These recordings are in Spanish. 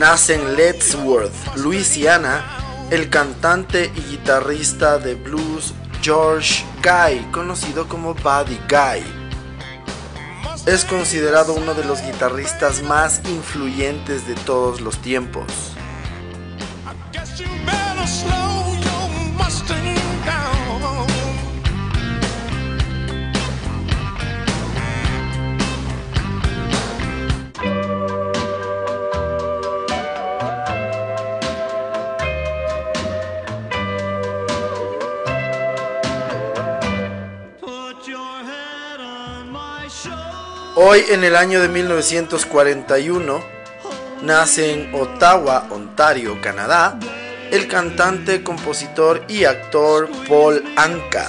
nace en Lettsworth, Louisiana, el cantante y guitarrista de blues George Guy, conocido como Buddy Guy. Es considerado uno de los guitarristas más influyentes de todos los tiempos. Hoy, en el año de 1941, nace en Ottawa, Ontario, Canadá, el cantante, compositor y actor Paul Anka.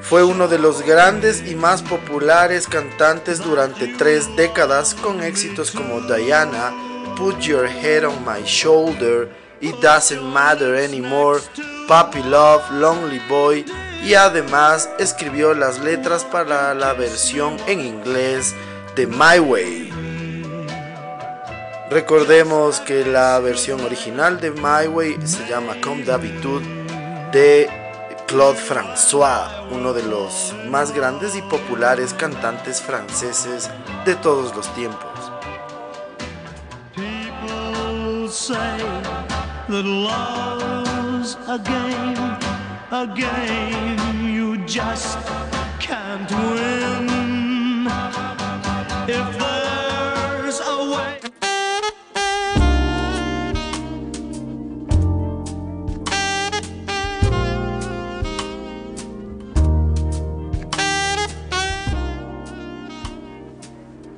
Fue uno de los grandes y más populares cantantes durante tres décadas con éxitos como Diana, Put Your Head on My Shoulder, It Doesn't Matter Anymore, Puppy Love, Lonely Boy y además escribió las letras para la versión en inglés de My Way. Recordemos que la versión original de My Way se llama Comme d'habitude de Claude François, uno de los más grandes y populares cantantes franceses de todos los tiempos. Just can't win. If there's a way.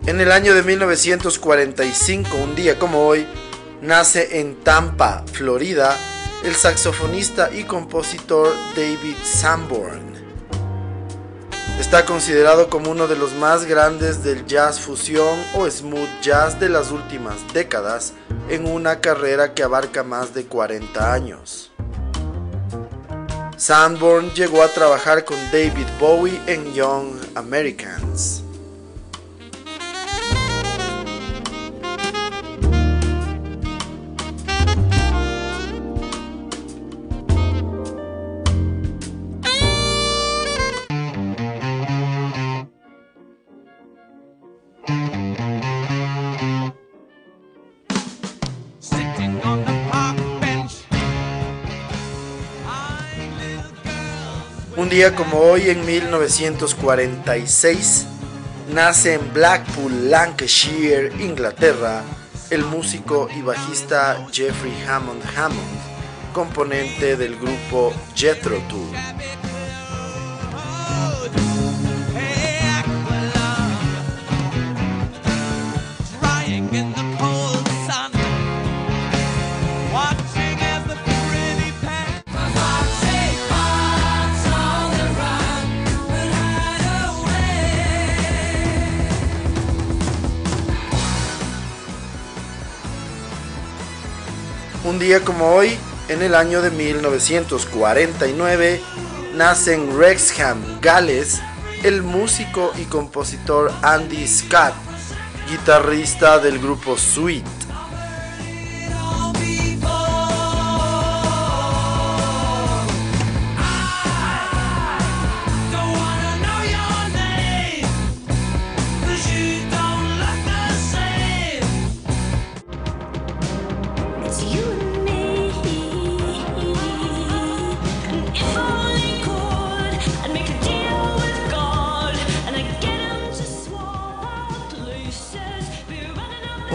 En el año de 1945, un día como hoy, nace en Tampa, Florida, el saxofonista y compositor David Sanborn. Está considerado como uno de los más grandes del jazz fusión o smooth jazz de las últimas décadas en una carrera que abarca más de 40 años. Sanborn llegó a trabajar con David Bowie en Young Americans. Un día como hoy, en 1946, nace en Blackpool, Lancashire, Inglaterra, el músico y bajista Jeffrey Hammond Hammond, componente del grupo Jethro Tull. Un día como hoy, en el año de 1949, nace en Wrexham, Gales, el músico y compositor Andy Scott, guitarrista del grupo Sweet.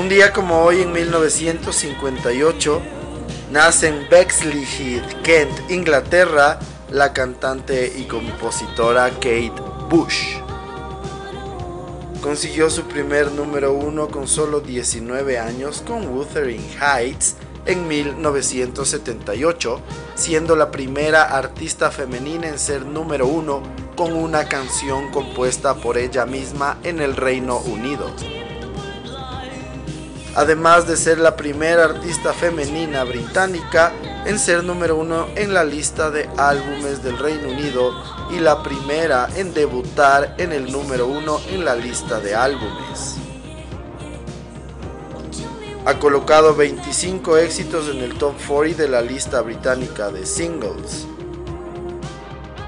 Un día como hoy en 1958 nace en Bexley Kent, Inglaterra, la cantante y compositora Kate Bush. Consiguió su primer número uno con solo 19 años con Wuthering Heights en 1978, siendo la primera artista femenina en ser número uno con una canción compuesta por ella misma en el Reino Unido. Además de ser la primera artista femenina británica en ser número uno en la lista de álbumes del Reino Unido y la primera en debutar en el número uno en la lista de álbumes. Ha colocado 25 éxitos en el top 40 de la lista británica de singles.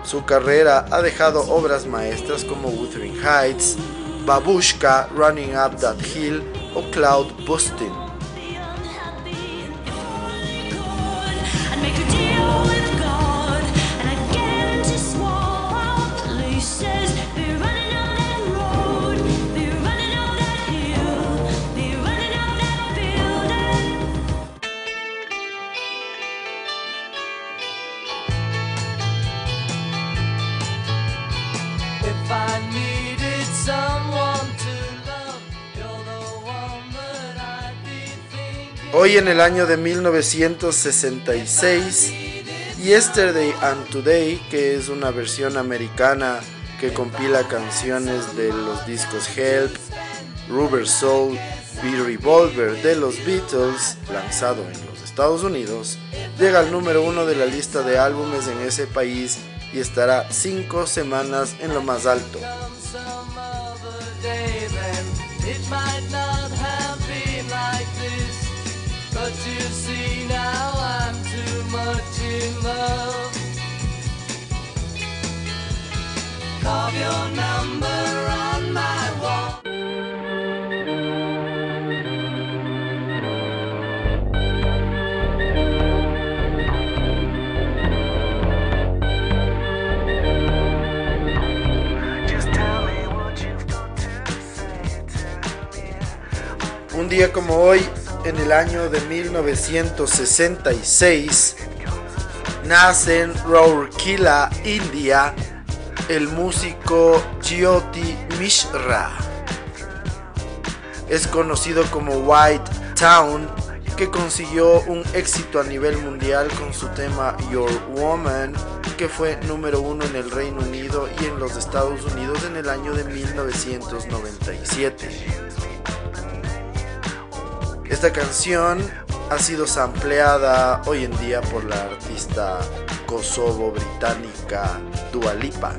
Su carrera ha dejado obras maestras como Wuthering Heights, Babushka, Running Up That Hill o Cloud Busting. Hoy en el año de 1966, Yesterday and Today, que es una versión americana que compila canciones de los discos Help, Rubber Soul, Be Revolver de los Beatles, lanzado en los Estados Unidos, llega al número uno de la lista de álbumes en ese país y estará cinco semanas en lo más alto. Un día como hoy, en el año de 1966, nace en Rourkela, India, el músico Jyoti Mishra. Es conocido como White Town, que consiguió un éxito a nivel mundial con su tema Your Woman, que fue número uno en el Reino Unido y en los Estados Unidos en el año de 1997. Esta canción ha sido sampleada hoy en día por la artista kosovo-británica Dua Lipa.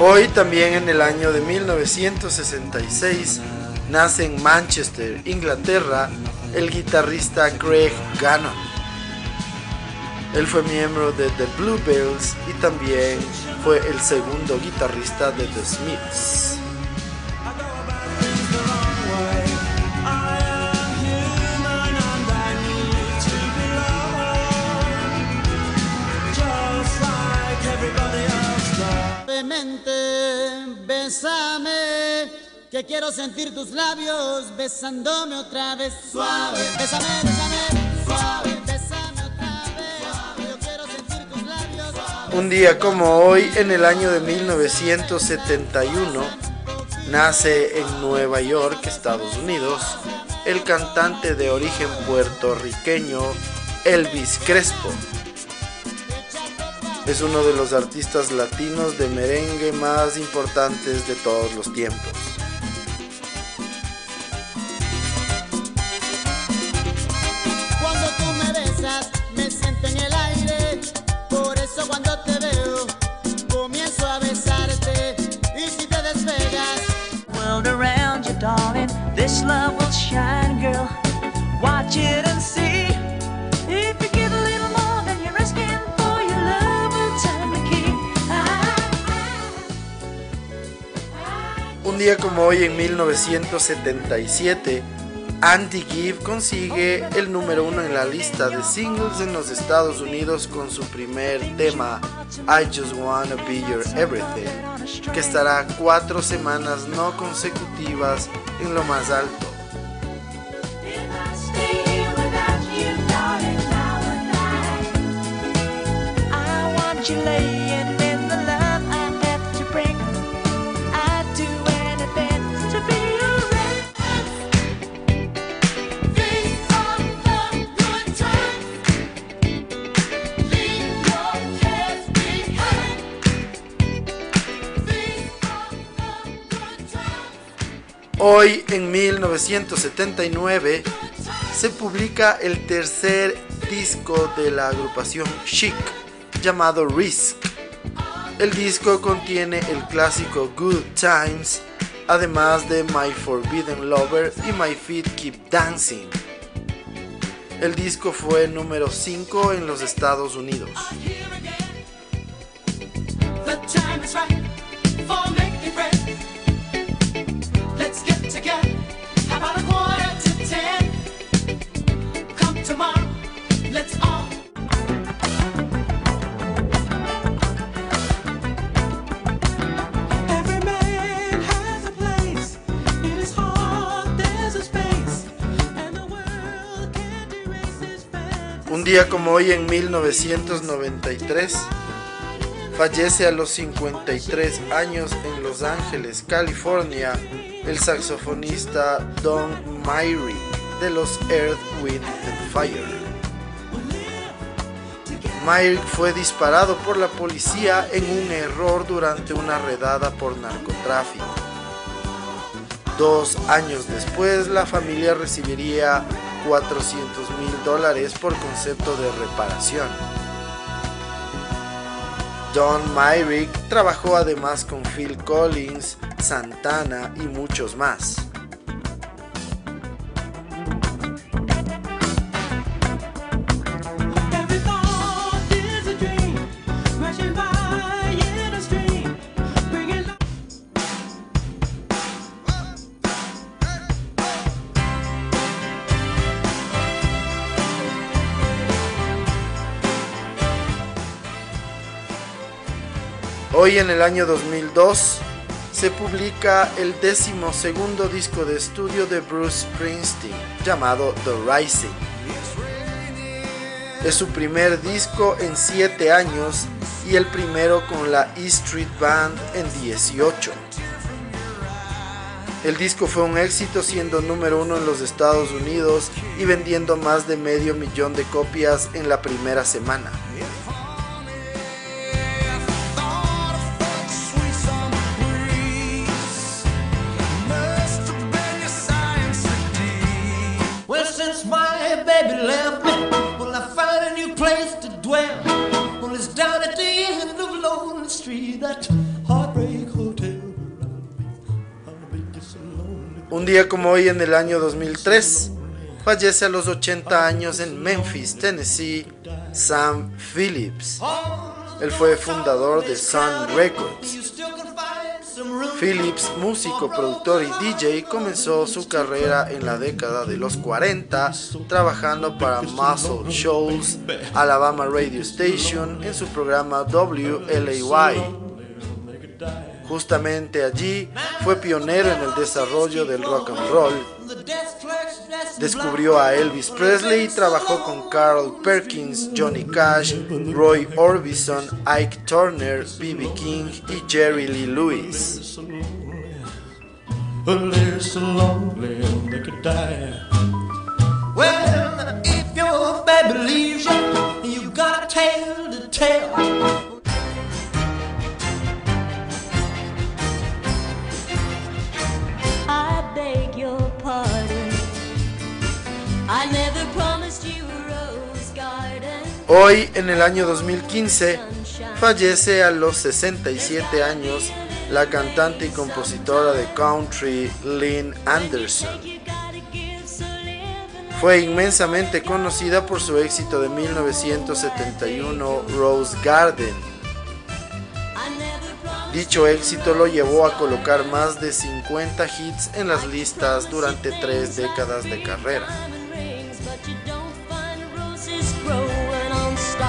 Hoy también en el año de 1966 nace en Manchester, Inglaterra, el guitarrista Craig Gannon. Él fue miembro de The Bluebells y también fue el segundo guitarrista de The Smiths. Que quiero sentir tus labios besándome otra vez. Suave, bésame, bésame, suave, bésame otra vez. Yo quiero sentir tus labios. Un día como hoy, en el año de 1971, nace en Nueva York, Estados Unidos, el cantante de origen puertorriqueño Elvis Crespo es uno de los artistas latinos de merengue más importantes de todos los tiempos. Un día como hoy en 1977 Andy Gibb consigue el número uno en la lista de singles en los Estados Unidos con su primer tema I Just Wanna Be Your Everything, que estará cuatro semanas no consecutivas en lo más alto. Hoy, en 1979, se publica el tercer disco de la agrupación Chic, llamado Risk. El disco contiene el clásico Good Times, además de My Forbidden Lover y My Feet Keep Dancing. El disco fue número 5 en los Estados Unidos. Día como hoy en 1993, fallece a los 53 años en Los Ángeles, California, el saxofonista Don Myrick de los Earth, Wind and Fire. Myrick fue disparado por la policía en un error durante una redada por narcotráfico. Dos años después, la familia recibiría 400 mil dólares por concepto de reparación. Don Myrick trabajó además con Phil Collins, Santana y muchos más. Hoy en el año 2002 se publica el décimo segundo disco de estudio de Bruce Springsteen llamado The Rising. Es su primer disco en 7 años y el primero con la E Street Band en 18. El disco fue un éxito siendo número uno en los Estados Unidos y vendiendo más de medio millón de copias en la primera semana. Un día como hoy en el año 2003, fallece a los 80 años en Memphis, Tennessee, Sam Phillips. Él fue fundador de Sun Records. Phillips, músico, productor y DJ, comenzó su carrera en la década de los 40 trabajando para Muscle Shoals, Alabama Radio Station en su programa WLAY. Justamente allí fue pionero en el desarrollo del rock and roll. Descubrió a Elvis Presley y trabajó con Carl Perkins, Johnny Cash, Roy Orbison, Ike Turner, B.B. King y Jerry Lee Lewis. Hoy, en el año 2015, fallece a los 67 años la cantante y compositora de country Lynn Anderson. Fue inmensamente conocida por su éxito de 1971 Rose Garden. Dicho éxito lo llevó a colocar más de 50 hits en las listas durante tres décadas de carrera.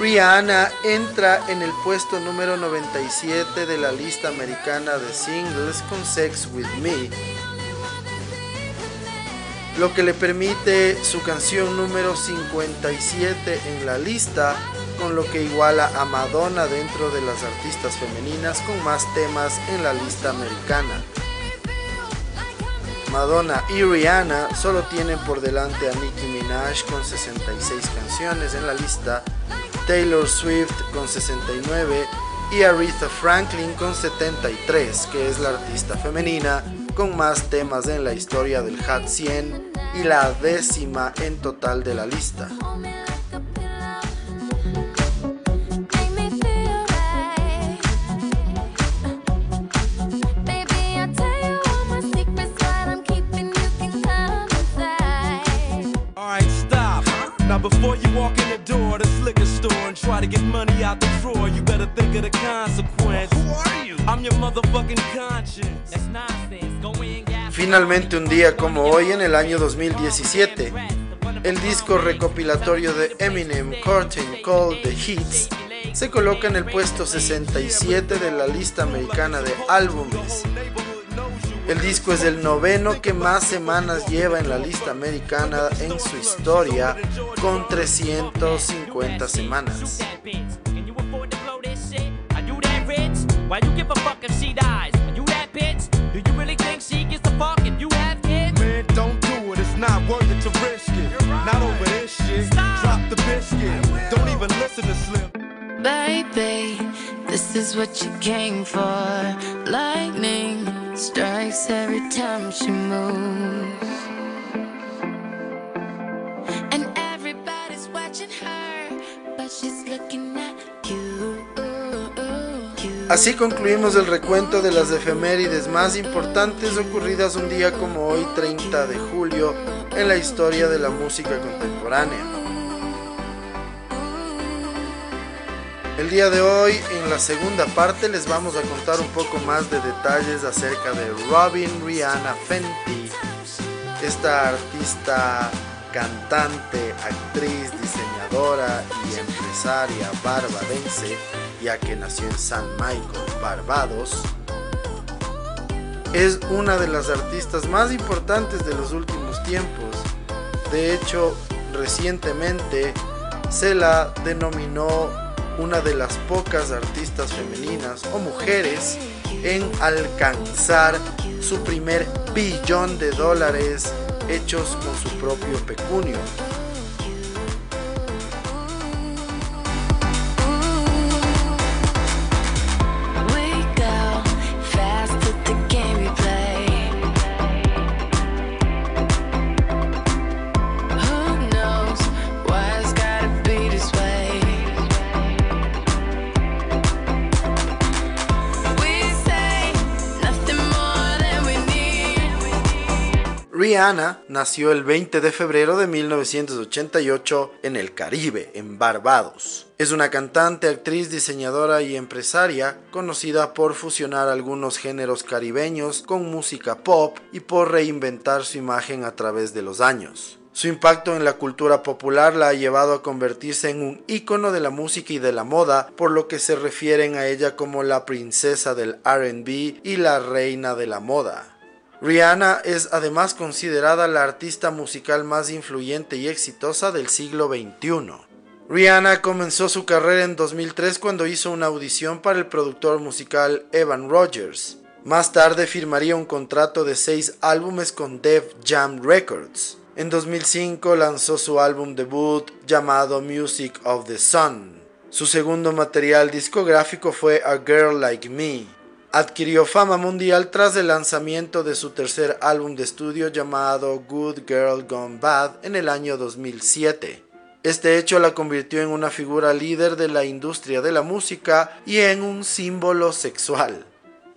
Rihanna entra en el puesto número 97 de la lista americana de singles con Sex With Me, lo que le permite su canción número 57 en la lista, con lo que iguala a Madonna dentro de las artistas femeninas con más temas en la lista americana. Madonna y Rihanna solo tienen por delante a Nicki Minaj con 66 canciones en la lista, Taylor Swift con 69 y Aretha Franklin con 73, que es la artista femenina con más temas en la historia del Hot 100 y la décima en total de la lista. Finalmente un día como hoy en el año 2017, el disco recopilatorio de Eminem Curtain Called The Hits se coloca en el puesto 67 de la lista americana de álbumes el disco es el noveno que más semanas lleva en la lista americana en su historia, con 350 semanas. Baby, this is what you came for. Lightning strikes every time she moves. And everybody's watching her, but she's looking at you. Así concluimos el recuento de las efemérides más importantes ocurridas un día como hoy, 30 de julio, en la historia de la música contemporánea. El día de hoy, en la segunda parte, les vamos a contar un poco más de detalles acerca de Robin Rihanna Fenty, esta artista, cantante, actriz, diseñadora y empresaria barbadense, ya que nació en San Michael, Barbados. Es una de las artistas más importantes de los últimos tiempos. De hecho, recientemente se la denominó una de las pocas artistas femeninas o mujeres en alcanzar su primer billón de dólares hechos con su propio pecunio. Rihanna nació el 20 de febrero de 1988 en el Caribe, en Barbados. Es una cantante, actriz, diseñadora y empresaria conocida por fusionar algunos géneros caribeños con música pop y por reinventar su imagen a través de los años. Su impacto en la cultura popular la ha llevado a convertirse en un ícono de la música y de la moda, por lo que se refieren a ella como la princesa del RB y la reina de la moda. Rihanna es además considerada la artista musical más influyente y exitosa del siglo XXI. Rihanna comenzó su carrera en 2003 cuando hizo una audición para el productor musical Evan Rogers. Más tarde firmaría un contrato de seis álbumes con Def Jam Records. En 2005 lanzó su álbum debut llamado Music of the Sun. Su segundo material discográfico fue A Girl Like Me. Adquirió fama mundial tras el lanzamiento de su tercer álbum de estudio llamado Good Girl Gone Bad en el año 2007. Este hecho la convirtió en una figura líder de la industria de la música y en un símbolo sexual.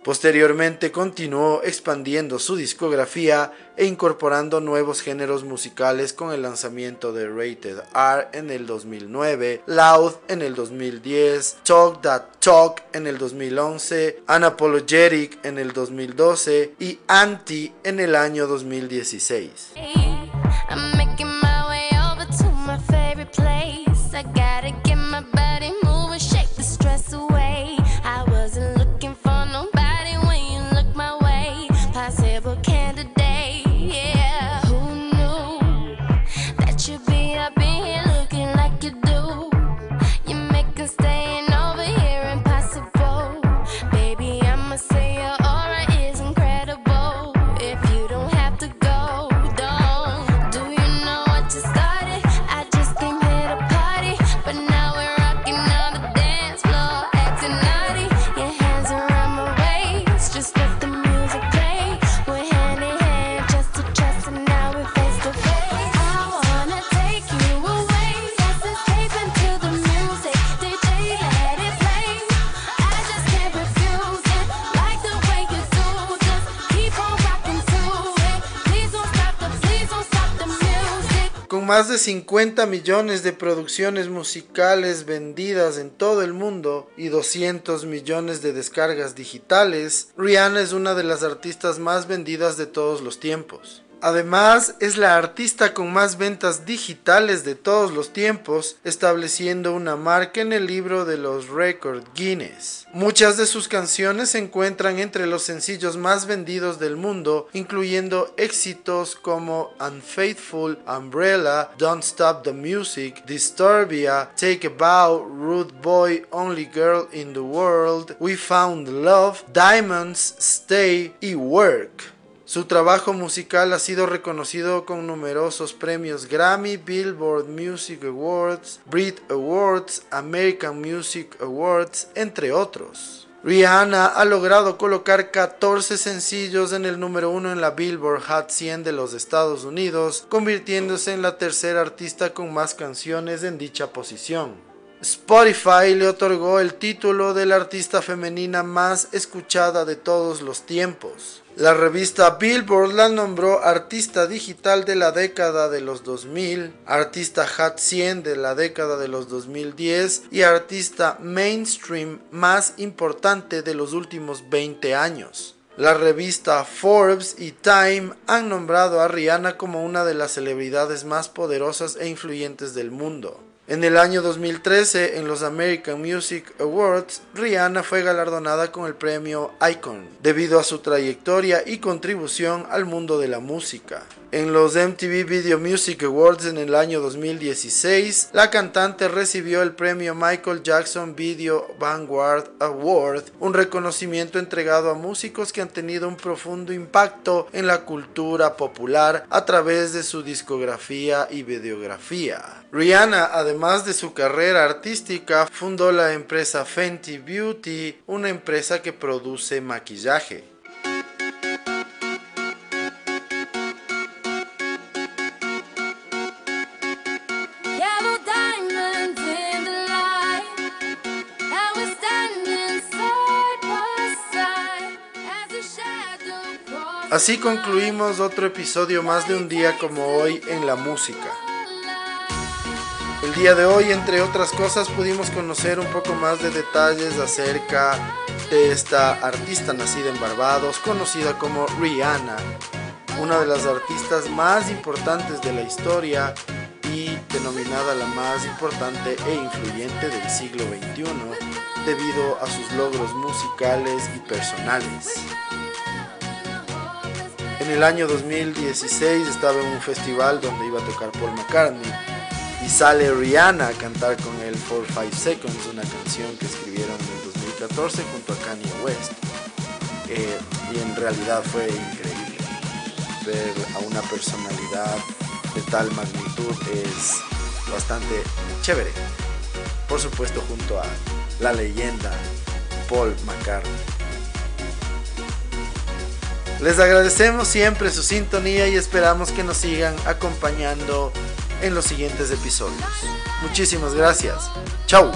Posteriormente continuó expandiendo su discografía e incorporando nuevos géneros musicales con el lanzamiento de Rated R en el 2009, Loud en el 2010, Talk That Talk en el 2011, Unapologetic en el 2012 y Anti en el año 2016. Más de 50 millones de producciones musicales vendidas en todo el mundo y 200 millones de descargas digitales, Rihanna es una de las artistas más vendidas de todos los tiempos. Además, es la artista con más ventas digitales de todos los tiempos, estableciendo una marca en el libro de los Record Guinness. Muchas de sus canciones se encuentran entre los sencillos más vendidos del mundo, incluyendo éxitos como Unfaithful, Umbrella, Don't Stop the Music, Disturbia, Take a Bow, Rude Boy, Only Girl in the World, We Found Love, Diamonds, Stay y Work. Su trabajo musical ha sido reconocido con numerosos premios Grammy, Billboard Music Awards, Brit Awards, American Music Awards, entre otros. Rihanna ha logrado colocar 14 sencillos en el número 1 en la Billboard Hot 100 de los Estados Unidos, convirtiéndose en la tercera artista con más canciones en dicha posición. Spotify le otorgó el título de la artista femenina más escuchada de todos los tiempos. La revista Billboard la nombró artista digital de la década de los 2000, artista Hot 100 de la década de los 2010 y artista mainstream más importante de los últimos 20 años. La revista Forbes y Time han nombrado a Rihanna como una de las celebridades más poderosas e influyentes del mundo. En el año 2013, en los American Music Awards, Rihanna fue galardonada con el premio Icon, debido a su trayectoria y contribución al mundo de la música. En los MTV Video Music Awards en el año 2016, la cantante recibió el premio Michael Jackson Video Vanguard Award, un reconocimiento entregado a músicos que han tenido un profundo impacto en la cultura popular a través de su discografía y videografía. Rihanna, además de su carrera artística, fundó la empresa Fenty Beauty, una empresa que produce maquillaje. Así concluimos otro episodio más de un día como hoy en la música. El día de hoy, entre otras cosas, pudimos conocer un poco más de detalles acerca de esta artista nacida en Barbados, conocida como Rihanna, una de las artistas más importantes de la historia y denominada la más importante e influyente del siglo XXI debido a sus logros musicales y personales. En el año 2016 estaba en un festival donde iba a tocar Paul McCartney y sale Rihanna a cantar con él For Five Seconds, una canción que escribieron en 2014 junto a Kanye West. Eh, y en realidad fue increíble ver a una personalidad de tal magnitud es bastante chévere. Por supuesto junto a la leyenda Paul McCartney. Les agradecemos siempre su sintonía y esperamos que nos sigan acompañando en los siguientes episodios. Muchísimas gracias. Chau.